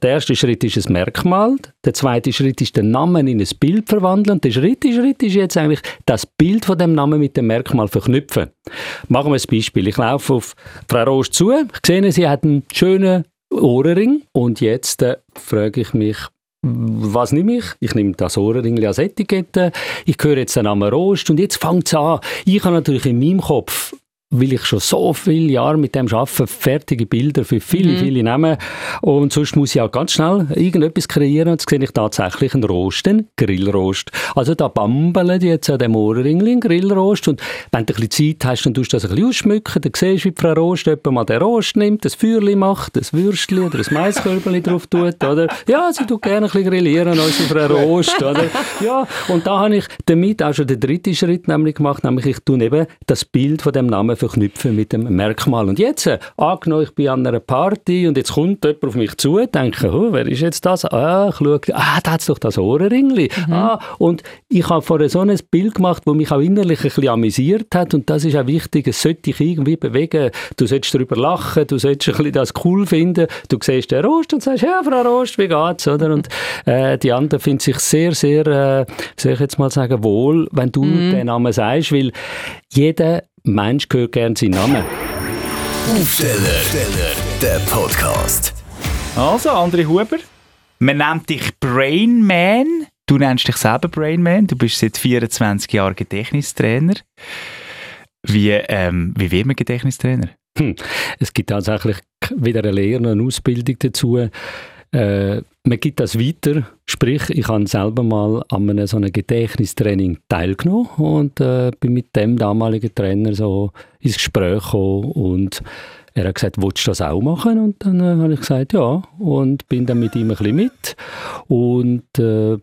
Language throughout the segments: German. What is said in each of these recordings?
Der erste Schritt ist ein Merkmal, der zweite Schritt ist den Namen in ein Bild verwandeln und der dritte Schritt ist jetzt eigentlich das Bild von dem Namen mit dem Merkmal verknüpfen. Machen wir ein Beispiel. Ich laufe auf Frau Rost zu, ich sehe, sie hat einen schönen Ohrring und jetzt äh, frage ich mich, was nehme ich? Ich nehme das Ohrring als Etikette. Ich höre jetzt den Namen Rost und jetzt fängt es an. Ich habe natürlich in meinem Kopf weil ich schon so viele Jahre mit dem arbeite, fertige Bilder für viele, mhm. viele Namen. Und sonst muss ich auch ganz schnell irgendetwas kreieren. Und jetzt sehe ich tatsächlich einen Rost, einen Grillrost. Also da bambeln jetzt an dem Ohrringli einen Grillrost. Und wenn du ein bisschen Zeit hast, dann tust du das ein bisschen ausschmücken. Dann siehst du, wie Frau Rost jemand mal den Rost nimmt, das Feuerli macht, das Würstchen oder ein Maiskörperli drauf tut, oder? Ja, sie tut gerne ein bisschen grillieren, unsere Frau Rost, oder? Ja, und da habe ich damit auch schon den dritten Schritt nämlich gemacht, nämlich ich tue eben das Bild von dem Namen verknüpfen mit dem Merkmal. Und jetzt, äh, angenommen, ich bin an einer Party und jetzt kommt jemand auf mich zu, denke, oh, wer ist jetzt das? Ah, ich schaue, ah, da hat doch das Ohrenringli. Mhm. Ah, und ich habe vorher so ein Bild gemacht, das mich auch innerlich ein bisschen amüsiert hat und das ist auch wichtig, es sollte dich irgendwie bewegen. Du solltest darüber lachen, du solltest ein bisschen das cool finden, du siehst den Rost und sagst, ja, Frau Rost, wie geht's? Oder? Und äh, die anderen finden sich sehr, sehr, äh, soll ich jetzt mal sagen, wohl, wenn du mhm. den Namen sagst, weil jeder Mensch hört gerne seinen Namen. Aufsteller, der Podcast. Also, André Huber, man nennt dich Brain Man. Du nennst dich selber Brain Man. Du bist seit 24 Jahren Gedächtnistrainer. Wie, ähm, wie wird man Gedächtnistrainer? Hm. Es gibt tatsächlich wieder eine Lehre und eine Ausbildung dazu. Äh, man gibt das weiter, sprich, ich habe selber mal an einem so einem Gedächtnistraining teilgenommen und äh, bin mit dem damaligen Trainer so ins Gespräch gekommen und er hat gesagt, willst du das auch machen? Und dann äh, habe ich gesagt, ja. Und bin dann mit ihm ein bisschen mit. Und äh,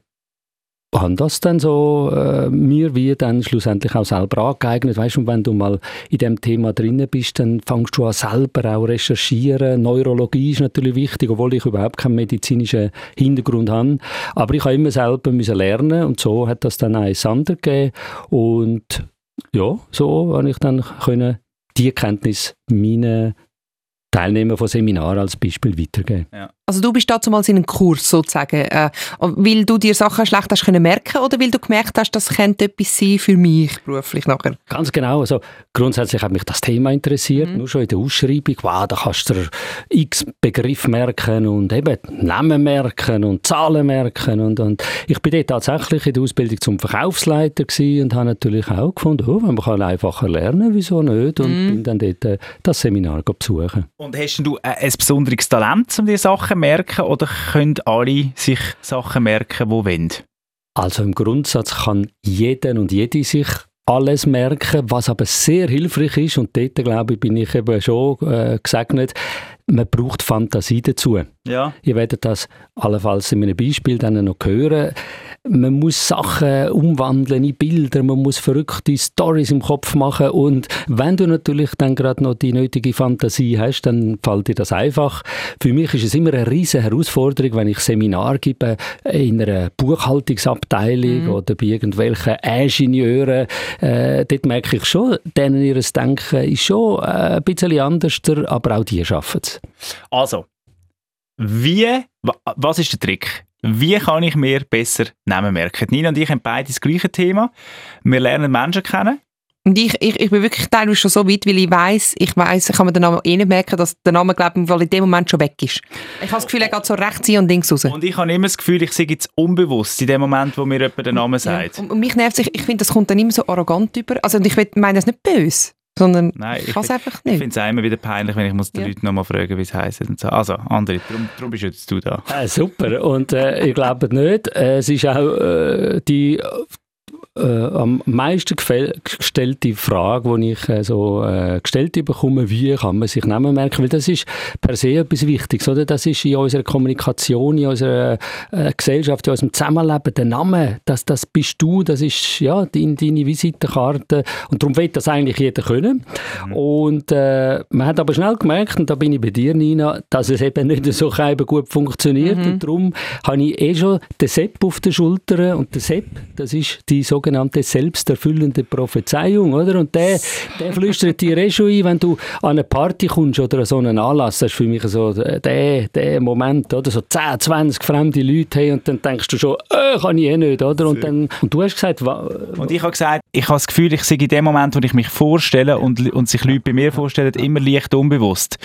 habe das dann so äh, mir wie dann schlussendlich auch selber angeeignet. Weißt du, wenn du mal in dem Thema drin bist, dann fängst du an selber auch recherchieren. Neurologie ist natürlich wichtig, obwohl ich überhaupt keinen medizinischen Hintergrund habe. Aber ich habe immer selber müssen lernen und so hat das dann ein Sander gegeben und ja, so habe ich dann können die Kenntnis meinen Teilnehmer von Seminaren als Beispiel weitergeben. Ja. Also du bist dazu mal in einem Kurs sozusagen, äh, weil du dir Sachen schlecht hast können merken oder weil du gemerkt hast, das könnte etwas sein für mich beruflich nachher? Ganz genau. Also grundsätzlich hat mich das Thema interessiert. Mhm. Nur schon in der Ausschreibung, wow, da kannst du x Begriff merken und eben Namen merken und Zahlen merken und, und ich bin dort tatsächlich in der Ausbildung zum Verkaufsleiter und habe natürlich auch gefunden, oh, man kann einfacher lernen, wieso nicht? Und mhm. bin dann dort äh, das Seminar besuchen. Und hast du äh, ein besonderes Talent, um diese Sachen Sachen merken oder können alle sich Sachen merken, die wollen? Also im Grundsatz kann jeder und jede sich alles merken, was aber sehr hilfreich ist und dort, glaube ich, bin ich eben schon äh, gesegnet, man braucht Fantasie dazu. Ja. Ihr werdet das allenfalls in einem Beispiel dann noch hören. Man muss Sachen umwandeln in Bilder, man muss verrückte Stories im Kopf machen und wenn du natürlich dann gerade noch die nötige Fantasie hast, dann fällt dir das einfach. Für mich ist es immer eine riesige Herausforderung, wenn ich Seminar gebe in einer Buchhaltungsabteilung mhm. oder bei irgendwelchen Ingenieuren. Äh, dort merke ich schon, denen ihr Denken ist schon äh, ein bisschen anders, aber auch die schaffen es. Also, wie, was ist der Trick? Wie kann ich mir besser Namen merken? Nina und ich haben beide das gleiche Thema. Wir lernen Menschen kennen. Und ich, ich, ich bin wirklich teilweise schon so weit, weil ich weiß, ich weiß, ich kann mir den Namen eh nicht merken, dass der Name, glaube ich, in dem Moment schon weg ist. Ich habe das Gefühl, er geht so rechts hin und links raus. Und ich habe immer das Gefühl, ich sehe jetzt unbewusst in dem Moment, wo mir jemand den Namen sagt. Ja. Und, mich nervt es, ich, ich finde, das kommt dann immer so arrogant über. Also, und ich meine das nicht böse. Sondern Nein, ich kann es einfach nicht. Ich finde es immer wieder peinlich, wenn ich muss den ja. Leuten nochmal fragen, wie es heisst. Und so. Also, André, darum, darum bist jetzt du da. Äh, super. Und äh, ich glaube nicht, äh, es ist auch äh, die äh, am meisten gestellte Frage, die ich äh, so äh, gestellt bekomme, wie kann man sich Namen merken, weil das ist per se etwas Wichtiges, oder? Das ist in unserer Kommunikation, in unserer äh, Gesellschaft, in unserem Zusammenleben, der Name, das, das bist du, das ist ja deine, deine Visitenkarte und darum will das eigentlich jeder können. Mhm. Und äh, man hat aber schnell gemerkt, und da bin ich bei dir, Nina, dass es eben nicht so gut funktioniert mhm. und darum habe ich eh schon den Sepp auf der Schulter und der Sepp, das ist die sogenannte sogenannte selbsterfüllende Prophezeiung, oder? Und der, der flüstert dir eh schon ein, wenn du an eine Party kommst oder an so einen Anlass, das ist für mich so der, der Moment, oder? So 10, 20 fremde Leute haben und dann denkst du schon, äh, kann ich eh nicht, oder? Und, dann, und du hast gesagt... Und ich habe gesagt, ich habe das Gefühl, ich sehe in dem Moment, wo ich mich vorstelle und, und sich Leute bei mir vorstellen, immer leicht unbewusst.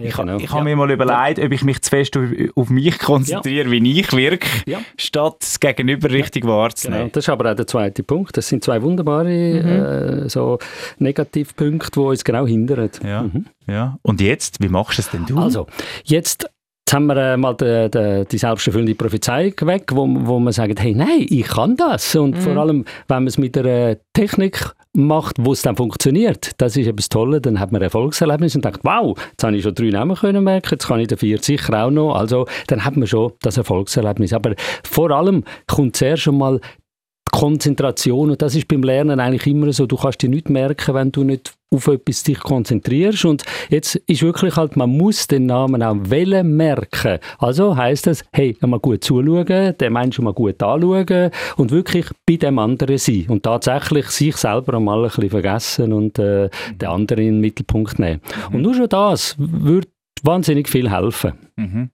Ich, ich, ich habe mir mal überlegt, ob ich mich zu fest auf, auf mich konzentriere, ja. wie ich wirke, ja. statt das Gegenüber richtig ja. wahrzunehmen. Genau. Das ist aber auch der zweite Punkt. Das sind zwei wunderbare mhm. äh, so Negativpunkte, die uns genau hindern. Ja. Mhm. ja. Und jetzt, wie machst du es denn du? Also, jetzt Jetzt haben wir äh, mal die, die, die selbsterfüllende Prophezeiung weg, wo, wo man sagt, hey, nein, ich kann das. Und mhm. vor allem, wenn man es mit einer Technik macht, wo es dann funktioniert, das ist etwas Tolles, dann hat man Erfolgserlebnis und denkt, wow, jetzt habe ich schon drei Namen können merken, jetzt kann ich den vier sicher auch noch. Also, dann hat man schon das Erfolgserlebnis. Aber vor allem kommt zuerst schon mal Konzentration und das ist beim Lernen eigentlich immer so, du kannst dir nicht merken, wenn du nicht auf etwas dich konzentrierst und jetzt ist wirklich halt, man muss den Namen auch wählen merken. Also heißt das, hey, mal gut zuschauen, den Menschen mal gut anschauen und wirklich bei dem anderen sein und tatsächlich sich selber einmal ein bisschen vergessen und äh, den anderen in den Mittelpunkt nehmen. Mhm. Und nur schon das würde wahnsinnig viel helfen. Mhm.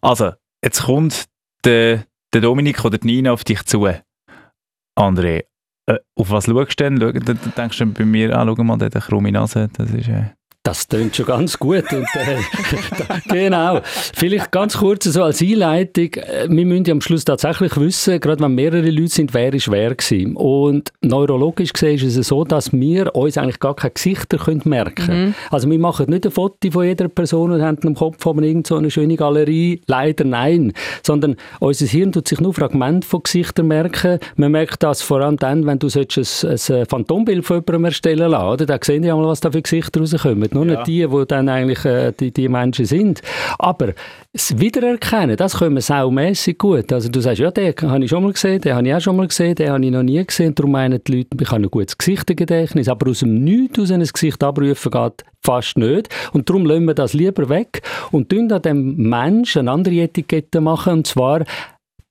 Also, jetzt kommt der, der Dominik oder die Nina auf dich zu André, äh, auf was schaust du denn? Denkst du bei mir, ah, schau mal, der hat eine krumme Nase, das ist... Äh das klingt schon ganz gut. Und, äh, genau. Vielleicht ganz kurz so als Einleitung. Äh, wir müssen ja am Schluss tatsächlich wissen, gerade wenn mehrere Leute sind, wer ist wer gewesen. Und neurologisch gesehen ist es so, dass wir uns eigentlich gar keine Gesichter können merken können. Mhm. Also wir machen nicht ein Foto von jeder Person und haben im Kopf von irgend so eine schöne Galerie. Leider nein. Sondern unser Hirn tut sich nur Fragmente von Gesichtern merken. Man merkt das vor allem dann, wenn du ein, ein Phantombild von jemandem erstellen lässt. Da sehen die einmal, was da für Gesichter rauskommen nur ja. nicht die, die dann eigentlich äh, die, die Menschen sind. Aber das Wiedererkennen, das können wir saumässig gut. Also du sagst, ja, den habe ich schon mal gesehen, den habe ich auch schon mal gesehen, den habe ich noch nie gesehen. Darum meinen die Leute, ich habe ein gutes Gesichtergedächtnis, aber aus dem Nichts aus einem Gesicht abrufen geht fast nicht. Und darum lassen wir das lieber weg und tun an dem Menschen eine andere Etikette machen, und zwar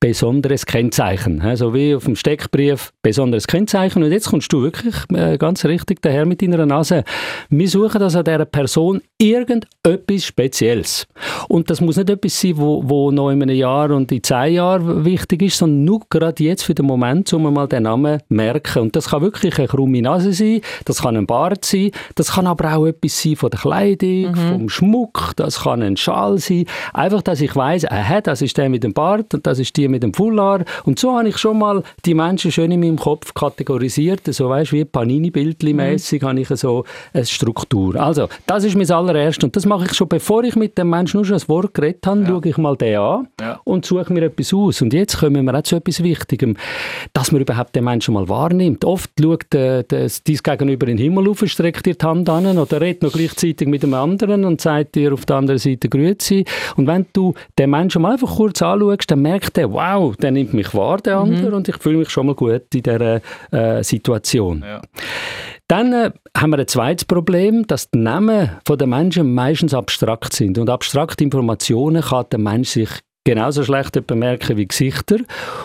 besonderes Kennzeichen. So wie auf dem Steckbrief besonderes Kennzeichen. Und jetzt kommst du wirklich äh, ganz richtig daher mit deiner Nase. Wir suchen also an dieser Person irgendetwas Spezielles. Und das muss nicht etwas sein, wo, wo noch in einem Jahr und in zehn Jahren wichtig ist, sondern nur gerade jetzt für den Moment, um mal den Namen zu merken. Und das kann wirklich eine krumme Nase sein, das kann ein Bart sein, das kann aber auch etwas sein von der Kleidung, mhm. vom Schmuck, das kann ein Schal sein. Einfach, dass ich weiss, aha, das ist der mit dem Bart und das ist die mit dem Foulard. Und so habe ich schon mal die Menschen schön in meinem Kopf kategorisiert. So weißt wie Panini-Bildli-mässig mhm. habe ich so eine Struktur. Also, das ist mein allererste. Und das mache ich schon, bevor ich mit dem Menschen nur schon ein Wort geredet habe, ja. schaue ich mal den an ja. und suche mir etwas aus. Und jetzt kommen wir auch zu etwas Wichtigem, dass man überhaupt den Menschen mal wahrnimmt. Oft schaut äh, das, dies Gegenüber in den Himmel auf, streckt dir die Hand an oder redet noch gleichzeitig mit dem anderen und sagt dir auf der anderen Seite Grüezi. Und wenn du den Menschen mal einfach kurz anschaust, dann merkt er, wow, wow, der nimmt mich wahr, der mhm. andere, mhm. und ich fühle mich schon mal gut in dieser äh, Situation. Ja. Dann äh, haben wir ein zweites Problem, dass die Namen der Menschen meistens abstrakt sind. Und abstrakte Informationen kann der Mensch sich genauso schlecht bemerken wie Gesichter.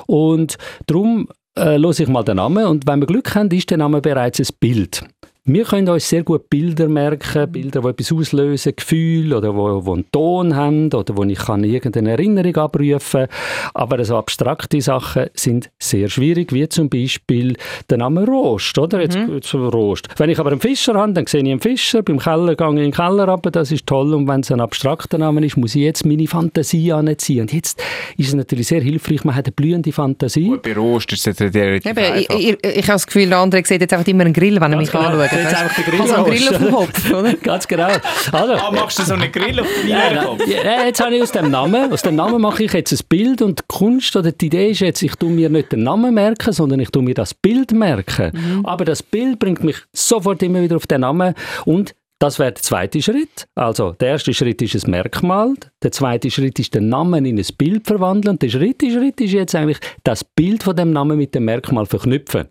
Und darum äh, los ich mal den Namen und wenn wir Glück haben, ist der Name bereits ein Bild. Wir können uns sehr gut Bilder merken, Bilder, die etwas auslösen, Gefühle oder wo, wo einen Ton haben oder wo ich kann irgendeine Erinnerung abrufen Aber so abstrakte Sachen sind sehr schwierig, wie zum Beispiel der Name Rost, oder? Jetzt, mhm. jetzt Rost. Wenn ich aber einen Fischer habe, dann sehe ich einen Fischer, beim Keller gehe ich in den Keller runter, das ist toll. Und wenn es ein abstrakter Name ist, muss ich jetzt meine Fantasie anziehen. Und jetzt ist es natürlich sehr hilfreich, man hat eine blühende Fantasie. Gut, bei Rost ist es relativ Eben, ich, ich, ich, habe das Gefühl, der andere sieht jetzt einfach immer einen Grill, wenn er mich anschaut jetzt einfach den Grill also einen Grill auf dem Kopf, oder? Ganz genau. Also, ah, machst du so einen Grill auf dem Kopf? Ja, jetzt habe ich aus dem Namen, aus dem Namen mache ich jetzt ein Bild und die Kunst oder die Idee ist jetzt, ich tue mir nicht den Namen merken, sondern ich tue mir das Bild merken. Mhm. Aber das Bild bringt mich sofort immer wieder auf den Namen und das wäre der zweite Schritt. Also, der erste Schritt ist ein Merkmal. Der zweite Schritt ist den Namen in ein Bild verwandeln. Und der dritte Schritt ist jetzt eigentlich das Bild von dem Namen mit dem Merkmal verknüpfen.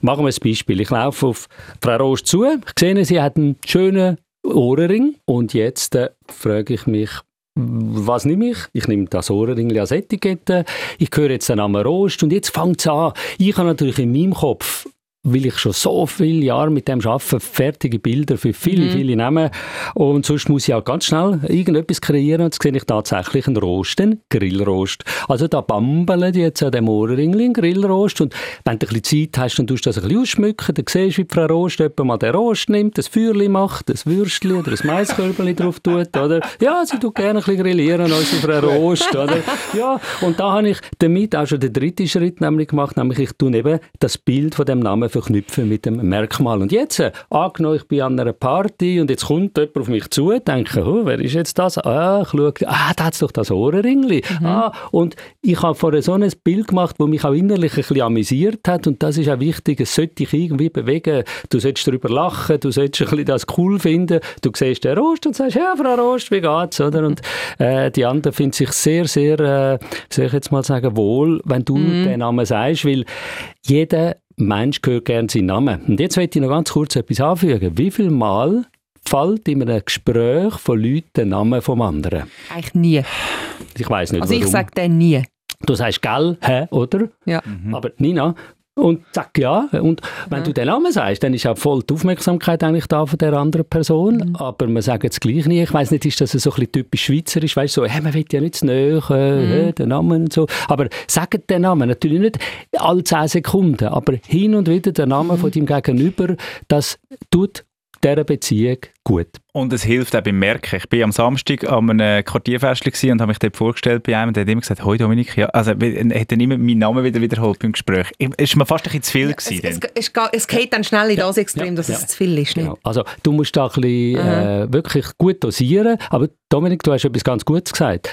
Machen wir ein Beispiel. Ich laufe auf Frau Rost zu. Ich sehe, sie hat einen schönen Ohrenring. Und jetzt äh, frage ich mich, was nehme ich? Ich nehme das Ohrenringli als Etikette, ich höre jetzt den Namen Rost und jetzt fängt es an. Ich habe natürlich in meinem Kopf weil ich schon so viele Jahre mit dem arbeite, fertige Bilder für viele, mhm. viele Namen. Und sonst muss ich auch ganz schnell irgendetwas kreieren und jetzt sehe ich tatsächlich einen Rost, einen Grillrost. Also da bambeln die jetzt an dem Ohrenringli einen Grillrost und wenn du ein bisschen Zeit hast, dann tust du das ein bisschen ausschmücken, dann siehst du, wie Frau Rost jemand mal den Rost nimmt, das Feuerchen macht, das Würstchen oder ein Maiskörbchen drauf tut, oder? Ja, sie tut gerne ein bisschen grillieren, unsere Frau Rost, oder? Ja, und da habe ich damit auch schon den dritten Schritt nämlich gemacht, nämlich ich tue eben das Bild von dem Namen verknüpfen mit dem Merkmal. Und jetzt, äh, angenommen, ich bin an einer Party und jetzt kommt jemand auf mich zu, denke, oh, wer ist jetzt das? Ah, ich schaue, ah, da hat doch das Ohrenringli. Mhm. Ah, und ich habe vorher so ein Bild gemacht, das mich auch innerlich ein bisschen amüsiert hat und das ist auch wichtig, es sollte dich irgendwie bewegen. Du solltest darüber lachen, du solltest ein bisschen das cool finden, du siehst den Rost und sagst, ja, Frau Rost, wie geht's? Oder? Und äh, die anderen finden sich sehr, sehr, äh, soll ich jetzt mal sagen, wohl, wenn du mhm. den Namen sagst, weil jeder Mensch hört gerne seinen Namen. Und jetzt möchte ich noch ganz kurz etwas anfügen. Wie viel Mal fällt in einem Gespräch von Leuten der Name vom anderen? Eigentlich nie. Ich weiß nicht, Also warum. ich sage den nie. Du sagst «gell», «hä», oder? Ja. Mhm. Aber Nina, und sag ja. Und wenn mhm. du den Namen sagst, dann ist auch voll die Aufmerksamkeit eigentlich da von der anderen Person. Mhm. Aber man sagt es gleich nie. Ich weiß nicht, ist das so ein bisschen typisch schweizerisch? Weißt du, so, hey, man will ja nicht zu nahe, äh, mhm. den Namen und so. Aber sagt den Namen natürlich nicht alle 10 Sekunden, aber hin und wieder der Name mhm. von deinem Gegenüber, das tut dieser Beziehung gut. Und es hilft auch beim Merken. Ich war am Samstag an einem Quartierfest und habe mich dort vorgestellt bei einem der hat immer gesagt, «Hoi Dominik», ja, also er hat dann immer meinen Namen wieder wiederholt beim Gespräch. Es war mir fast ein bisschen zu viel. Ja, es, es, es, es, geht dann schnell in das Extrem, ja, dass ja. es zu viel ist. Nicht? Genau. Also du musst da ein bisschen äh, wirklich gut dosieren, aber Dominik, du hast etwas ganz Gutes gesagt.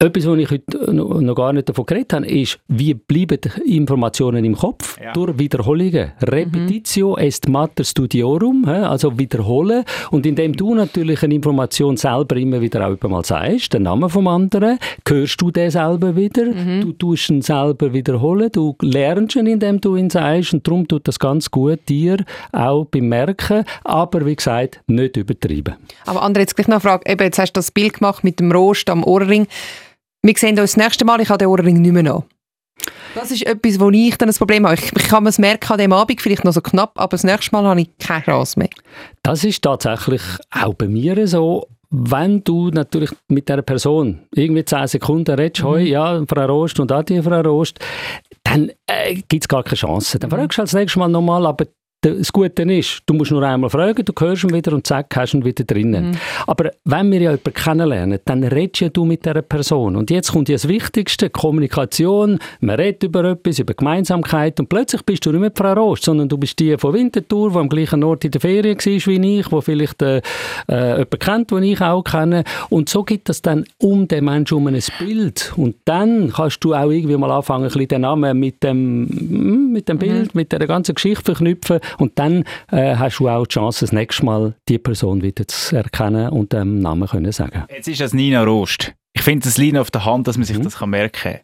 Etwas, was ich heute noch gar nicht davon geredet habe, ist, wie bleiben Informationen im Kopf ja. durch Wiederholungen. Repetitio mhm. est mater studiorum, also wiederholen. Und indem du natürlich eine Information selber immer wieder auch mal sagst, den Namen vom anderen, hörst du den selber wieder, mhm. du tust ihn selber wiederholen, du lernst ihn, indem du ihn sagst und darum tut das ganz gut dir auch beim Merken, aber wie gesagt, nicht übertrieben. Aber André, jetzt gleich noch eine Frage, eben, jetzt hast du das Bild gemacht mit dem Rost am Ohrring. Wir sehen uns das nächste Mal. Ich habe den Ohrring nicht mehr noch. Das ist etwas, wo ich dann ein Problem habe. Ich, ich kann es merken an dem Abend, vielleicht noch so knapp, aber das nächste Mal habe ich keine Chance mehr. Das ist tatsächlich auch bei mir so. Wenn du natürlich mit dieser Person irgendwie 10 Sekunden redest, mhm. ja, Frau Rost und Adi, Frau Rost, dann äh, gibt es gar keine Chance. Dann fragst du halt das nächste Mal nochmal, aber das Gute ist, du musst nur einmal fragen, du hörst ihn wieder und zack, hast ihn wieder drinnen. Mhm. Aber wenn wir ja jemanden kennenlernen, dann redest ja du mit dieser Person. Und jetzt kommt ja das Wichtigste, Kommunikation, man redet über etwas, über Gemeinsamkeit und plötzlich bist du nicht mehr Frau Rost, sondern du bist die von Winterthur, die am gleichen Ort in der Ferien war wie ich, wo vielleicht äh, äh, jemanden kennt, den ich auch kenne. Und so gibt es dann um den Menschen um ein Bild. Und dann kannst du auch irgendwie mal anfangen, ein bisschen den Namen mit dem, hm, mit dem mhm. Bild, mhm. mit der ganzen Geschichte verknüpfen und dann äh, hast du auch die Chance, das nächste Mal die Person wieder zu erkennen und dem Namen können sagen. Jetzt ist das Nina Rost. Ich finde, das liegt auf der Hand, dass man sich mhm. das merken kann.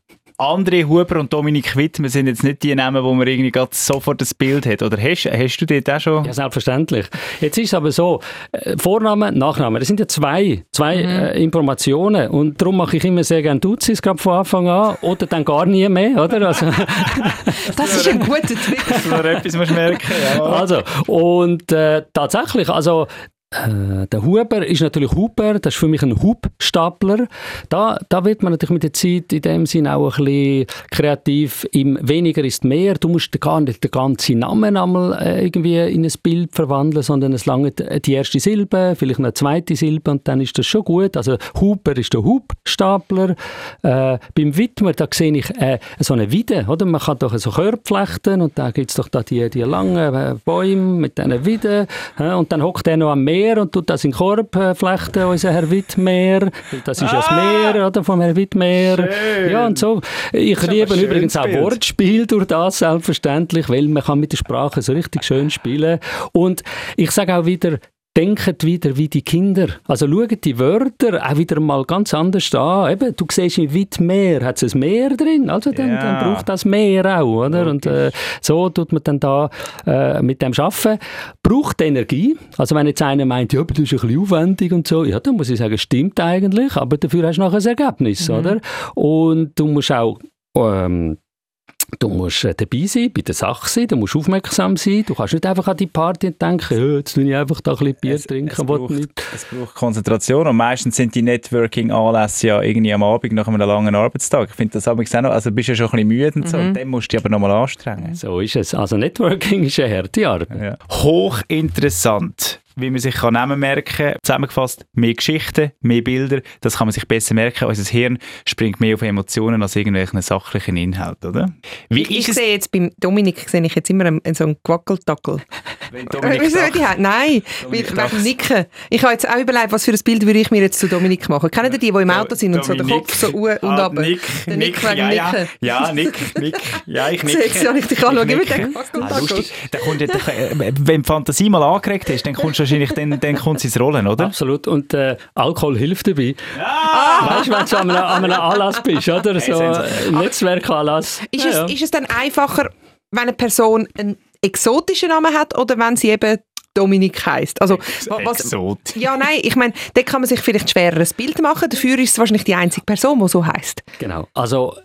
André Huber und Dominik Wittmer sind jetzt nicht die Namen, wo man irgendwie sofort das Bild hat. Oder hast, hast du dort auch schon? Ja, selbstverständlich. Jetzt ist es aber so, äh, Vorname, Nachname, das sind ja zwei, zwei mhm. äh, Informationen und darum mache ich immer sehr gerne Duzis, gerade von Anfang an, oder dann gar nie mehr, oder? Also, das ist ein guter Trick. Das war etwas, was merken. Ja. Also, und äh, tatsächlich, also äh, der Huber ist natürlich Huber, das ist für mich ein Hubstapler. Da, da wird man natürlich mit der Zeit in dem Sinn auch ein bisschen kreativ. Im weniger ist mehr. Du musst gar nicht den ganzen Namen einmal äh, irgendwie in ein Bild verwandeln, sondern es lange die erste Silbe, vielleicht eine zweite Silbe und dann ist das schon gut. Also Huber ist der Hubstapler. Äh, beim Widmer, da sehe ich äh, so eine Wiede, oder? Man kann doch so Körper flechten und da gibt es doch da die, die langen äh, Bäume mit diesen Wieden und dann hockt er noch am Meer Meer und tut das in den Korb äh, flechten, unser Herr Wittmeer. Das ist ah, ja das Meer, oder, vom Herrn Wittmeer. Schön. Ja, und so. Ich liebe übrigens auch Wortspiel durch das, selbstverständlich, weil man kann mit der Sprache so richtig schön spielen. Und ich sage auch wieder, denkt wieder wie die Kinder. Also schaut die Wörter auch wieder mal ganz anders an. Eben, du siehst in weit mehr, hat es ein Meer drin, also dann, Ja. dann braucht das Meer auch, oder? Und äh, so tut man dann da äh, mit dem arbeiten. Braucht Energie. Also wenn jetzt einer meint, ja, das ist ein bisschen aufwendig und so, ja, dann muss ich sagen, stimmt eigentlich, aber dafür hast du nachher ein Ergebnis, oder? Und du musst auch ähm, Du musst äh, dabei sein, bei der Sache sein, du musst aufmerksam sein. Du kannst nicht einfach an die Party und denken, ja, jetzt will ich einfach da ein bisschen Bier Es- trinken. es braucht- nicht. Es braucht Konzentration und meistens sind die Networking-Anlässe ja irgendwie am Abend nach einem langen Arbeitstag. Ich finde das auch noch, also du bist ja schon ein bisschen müde und so, und dann musst du dich aber nochmal anstrengen. So ist es. Also Networking ist eine harte Arbeit. Ja. Hochinteressant, wie man sich kann Namen merken kann. Zusammengefasst, mehr Geschichten, mehr Bilder, das kann man sich besser merken. Unser Hirn springt mehr auf Emotionen als irgendwelchen sachlichen Inhalt, oder? Wie Ich ist es, sehe jetzt beim Dominik sehe ich jetzt immer einen, so einen Quackeltackel. wenn die hat? Nein, Dominik wegen Nicken. Ich habe jetzt auch überlegt, was für ein Bild würde ich mir jetzt zu Dominik machen. Kennen ihr die, die im Auto sind und so den Dominik. Kopf so u und Ah, runter? Nick, Nick, Nick ja, Nicken. ja, Nick, Nick, ja, ich nicke. Sexy, habe ich dich anschauen, Ich mit dem nicke. Quackeltackel. Ah, lustig. Da kommt, äh, wenn die Fantasie mal angeregt ist, dann kommst du wahrscheinlich, dann, dann kommt es ins Rollen, oder? Absolut. Und äh, Alkohol hilft dabei. Ah! Weißt du, wenn du an einem, an einem Anlass bist, oder? So sensationell. ein Netzwerkanlass. Ist, Ja, es, ja. ist es dann einfacher, wenn eine Person einen exotischen Namen hat oder wenn sie eben Dominik heisst? Also, wa- was, Exot. ja, nein, ich meine, da kann man sich vielleicht schwerer ein Bild machen. Dafür ist es wahrscheinlich die einzige Person, die so heisst. Genau. Also,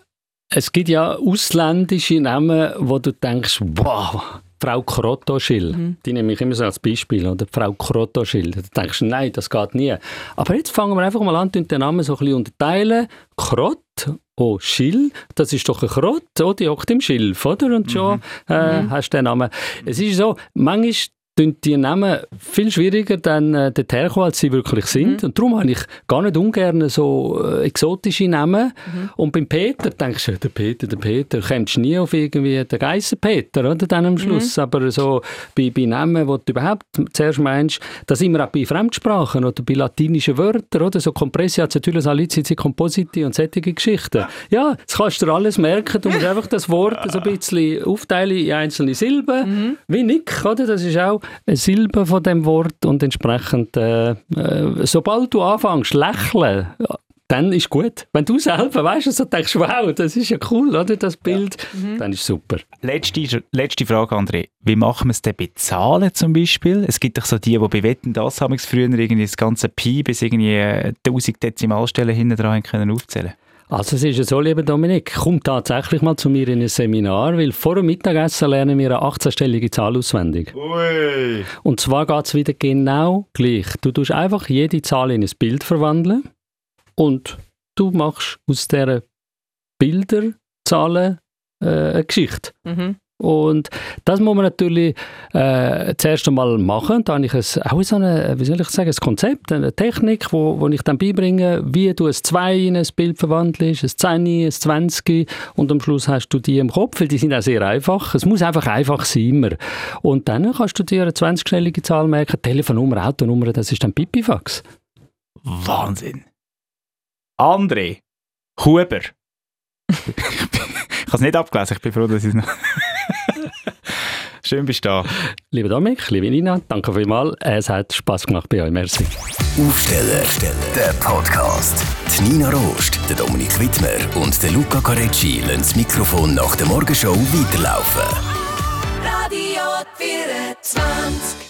es gibt ja ausländische Namen, wo du denkst, wow, Frau Krotoschill. Die nehme ich immer so als Beispiel, oder? Frau Krotoschill. Da denkst du, nein, das geht nie. Aber jetzt fangen wir einfach mal an, den Namen so ein bisschen unterteilen. Krott, oh, Schill, das ist doch ein Krott, oh, die hockt im Schilf, oder? Und schon äh, hast du den Namen. Es ist so, manchmal tun die Namen viel schwieriger dann äh, dort herkommen, als sie wirklich sind. Und darum habe ich gar nicht ungern so äh, exotische Namen. Und beim Peter denkst du, der Peter, der Peter, kommst nie auf irgendwie den Geissenpeter, oder, dann am Schluss. Aber so bei, bei Namen, wo du überhaupt zuerst meinst, da sind wir auch bei Fremdsprachen oder bei latinischen Wörtern, oder, so Compressia, Zetulus, Alizici, Compositi und solche Geschichten. Ja, das kannst du dir alles merken, du musst einfach das Wort so ein bisschen aufteilen in einzelne Silben, wie Nick, oder, das ist auch eine Silbe von dem Wort und entsprechend, äh, äh, sobald du anfängst lächeln, ja, dann ist gut. Wenn du selber weißt und so denkst, wow, das ist ja cool, oder, das Bild, dann ist super. Letzte, letzte Frage, André. Wie machen wir es denn bezahlen zum Beispiel? Es gibt doch so die, die bei Wetten, das haben wir früher irgendwie das ganze Pi bis irgendwie äh, 1000 Dezimalstellen hinten dran können aufzählen. Also es ist ja so, lieber Dominik, komm tatsächlich mal zu mir in ein Seminar, weil vor dem Mittagessen lernen wir eine 18-stellige Zahl auswendig. Ui. Und zwar geht es wieder genau gleich. Du tust einfach jede Zahl in ein Bild verwandeln und du machst aus dieser Bilderzahlen äh, eine Geschichte. Und das muss man natürlich äh, zuerst einmal machen. Da habe ich ein, auch so eine, wie soll ich sagen, ein Konzept, eine Technik, wo, wo ich dann beibringe, wie du ein 2 in ein Bild verwandelst, ein 10, ein 20 und am Schluss hast du die im Kopf, weil die sind auch sehr einfach. Es muss einfach einfach sein immer. Und dann kannst du dir eine 20-stellige Zahl merken, Telefonnummer, Autonummer, das ist dann Pipifax. Wahnsinn. André Huber. ich habe es nicht abgelesen, ich bin froh, dass ich es noch... Schön bist du da. Lieber Dominik, liebe Nina, danke vielmals. Es hat Spass gemacht bei euch. Merci. Aufsteller, der Podcast. Die Nina Rost, der Dominik Wittmer und der Luca Carecci lassen das Mikrofon nach der Morgenshow weiterlaufen. Radio 24.